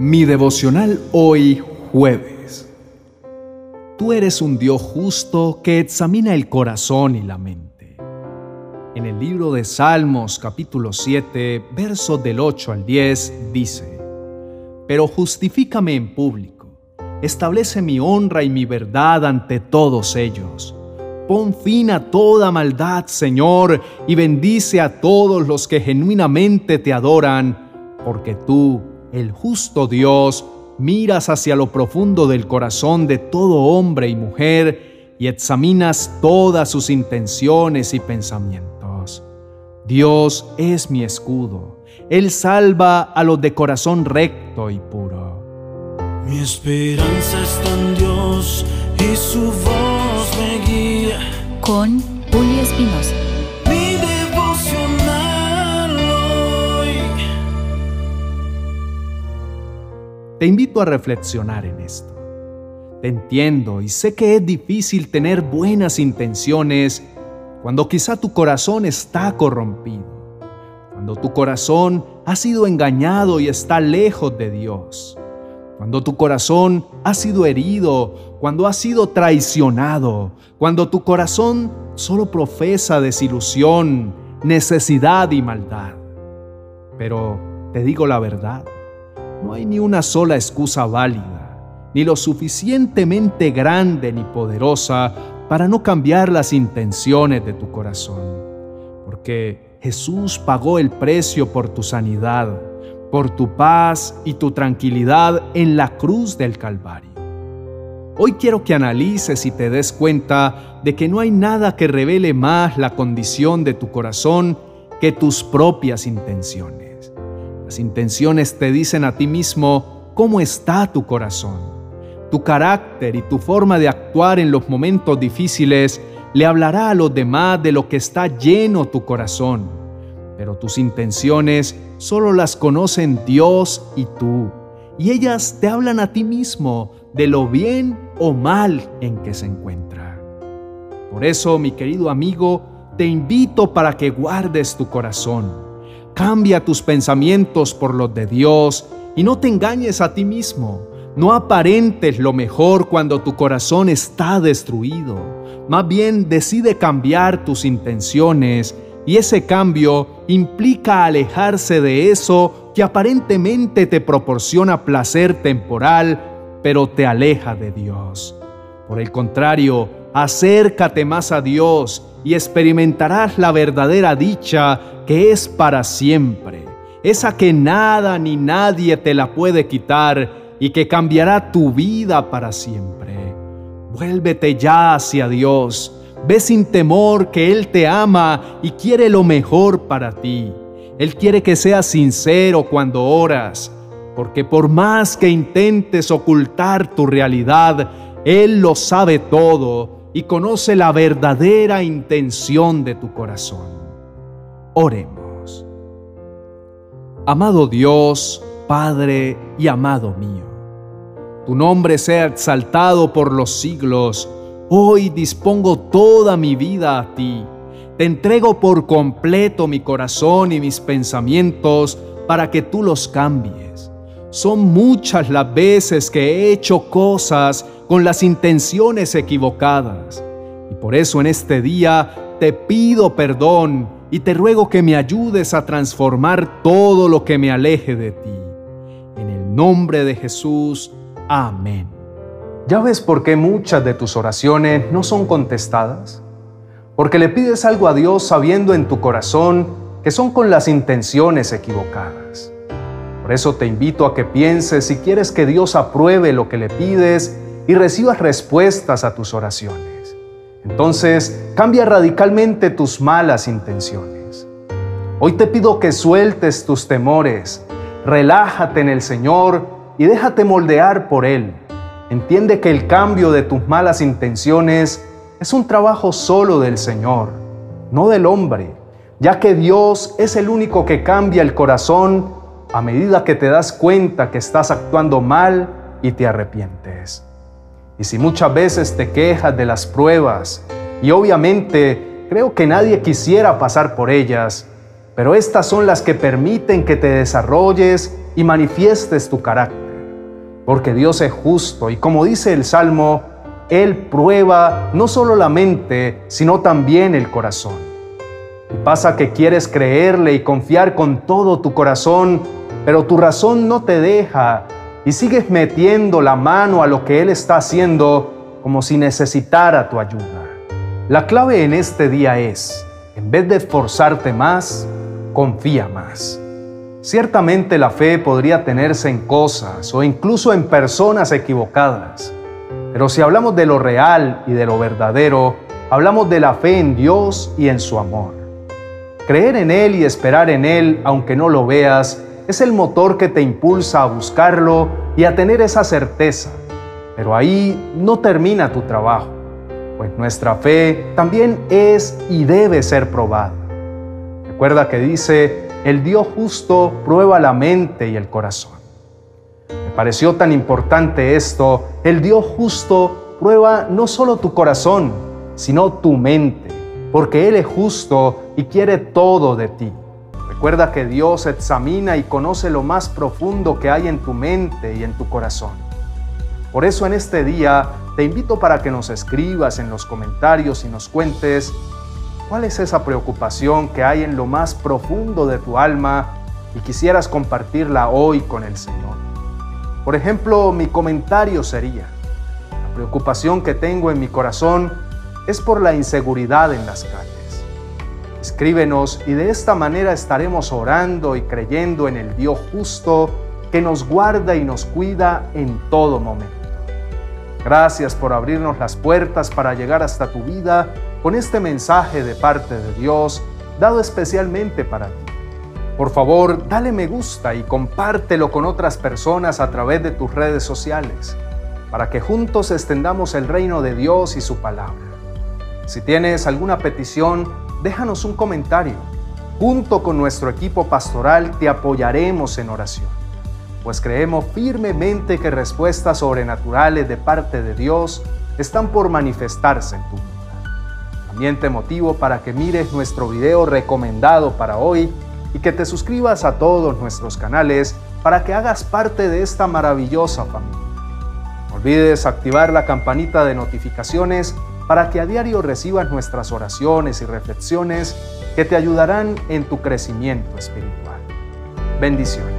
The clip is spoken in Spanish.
Mi devocional hoy jueves. Tú eres un Dios justo que examina el corazón y la mente. En el libro de Salmos capítulo 7, versos del 8 al 10 dice, Pero justifícame en público, establece mi honra y mi verdad ante todos ellos. Pon fin a toda maldad, Señor, y bendice a todos los que genuinamente te adoran, porque tú el justo Dios, miras hacia lo profundo del corazón de todo hombre y mujer y examinas todas sus intenciones y pensamientos. Dios es mi escudo. Él salva a los de corazón recto y puro. Mi esperanza está en Dios y su voz me guía. Con Julio Espinosa. Te invito a reflexionar en esto. Te entiendo y sé que es difícil tener buenas intenciones cuando quizá tu corazón está corrompido, cuando tu corazón ha sido engañado y está lejos de Dios, cuando tu corazón ha sido herido, cuando ha sido traicionado, cuando tu corazón solo profesa desilusión, necesidad y maldad. Pero te digo la verdad no hay ni una sola excusa válida, ni lo suficientemente grande ni poderosa para no cambiar las intenciones de tu corazón. Porque Jesús pagó el precio por tu sanidad, por tu paz y tu tranquilidad en la cruz del Calvario. Hoy quiero que analices y te des cuenta de que no hay nada que revele más la condición de tu corazón que tus propias intenciones. Las intenciones te dicen a ti mismo cómo está tu corazón. Tu carácter y tu forma de actuar en los momentos difíciles le hablará a los demás de lo que está lleno tu corazón. Pero tus intenciones solo las conocen Dios y tú. Y ellas te hablan a ti mismo de lo bien o mal en que se encuentra. Por eso, mi querido amigo, te invito para que guardes tu corazón Cambia tus pensamientos por los de Dios y no te engañes a ti mismo. No aparentes lo mejor cuando tu corazón está destruido. Más bien decide cambiar tus intenciones y ese cambio implica alejarse de eso que aparentemente te proporciona placer temporal, pero te aleja de Dios. Por el contrario, acércate más a Dios y experimentarás la verdadera dicha que es para siempre, esa que nada ni nadie te la puede quitar y que cambiará tu vida para siempre. Vuélvete ya hacia Dios, ve sin temor que Él te ama y quiere lo mejor para ti. Él quiere que seas sincero cuando oras, porque por más que intentes ocultar tu realidad, Él lo sabe todo y conoce la verdadera intención de tu corazón. Oremos. Amado Dios, Padre y amado mío, tu nombre sea exaltado por los siglos. Hoy dispongo toda mi vida a ti. Te entrego por completo mi corazón y mis pensamientos para que tú los cambies. Son muchas las veces que he hecho cosas con las intenciones equivocadas. Y por eso en este día te pido perdón y te ruego que me ayudes a transformar todo lo que me aleje de ti. En el nombre de Jesús, amén. ¿Ya ves por qué muchas de tus oraciones no son contestadas? Porque le pides algo a Dios sabiendo en tu corazón que son con las intenciones equivocadas. Por eso te invito a que pienses si quieres que Dios apruebe lo que le pides y recibas respuestas a tus oraciones. Entonces, cambia radicalmente tus malas intenciones. Hoy te pido que sueltes tus temores, relájate en el Señor y déjate moldear por Él. Entiende que el cambio de tus malas intenciones es un trabajo solo del Señor, no del hombre, ya que Dios es el único que cambia el corazón a medida que te das cuenta que estás actuando mal y te arrepientes. Y si muchas veces te quejas de las pruebas, y obviamente creo que nadie quisiera pasar por ellas, pero estas son las que permiten que te desarrolles y manifiestes tu carácter. porque Dios es justo y como dice el Salmo, Él prueba no solo la mente, sino también el corazón. Y pasa que quieres creerle y confiar con todo tu corazón, pero tu razón no te deja y sigues metiendo la mano a lo que Él está haciendo como si necesitara tu ayuda. La clave en este día es, en vez de esforzarte más, confía más. Ciertamente la fe podría tenerse en cosas o incluso en personas equivocadas, pero si hablamos de lo real y de lo verdadero, hablamos de la fe en Dios y en su amor. Creer en Él y esperar en Él, aunque no lo veas, es el motor que te impulsa a buscarlo y a tener esa certeza. Pero ahí no termina tu trabajo, pues nuestra fe también es y debe ser probada. Recuerda que dice, el Dios justo prueba la mente y el corazón. Me pareció tan importante esto, el Dios justo prueba no solo tu corazón, sino tu mente, porque Él es justo y quiere todo de ti. Recuerda que Dios examina y conoce lo más profundo que hay en tu mente y en tu corazón. Por eso en este día te invito para que nos escribas en los comentarios y nos cuentes ¿Cuál es esa preocupación que hay en lo más profundo de tu alma y quisieras compartirla hoy con el Señor? Por ejemplo, mi comentario sería, la preocupación que tengo en mi corazón es por la inseguridad en las calles. Escríbenos y de esta manera estaremos orando y creyendo en el Dios justo que nos guarda y nos cuida en todo momento. Gracias por abrirnos las puertas para llegar hasta tu vida con este mensaje de parte de Dios dado especialmente para ti. Por favor, dale me gusta y compártelo con otras personas a través de tus redes sociales, para que juntos extendamos el reino de Dios y su palabra. Si tienes alguna petición, déjanos un comentario. Junto con nuestro equipo pastoral te apoyaremos en oración, pues creemos firmemente que respuestas sobrenaturales de parte de Dios están por manifestarse en tu vida. También te motivo para que mires nuestro video recomendado para hoy y que te suscribas a todos nuestros canales para que hagas parte de esta maravillosa familia. No olvides activar la campanita de notificaciones para que a diario recibas nuestras oraciones y reflexiones que te ayudarán en tu crecimiento espiritual. Bendiciones.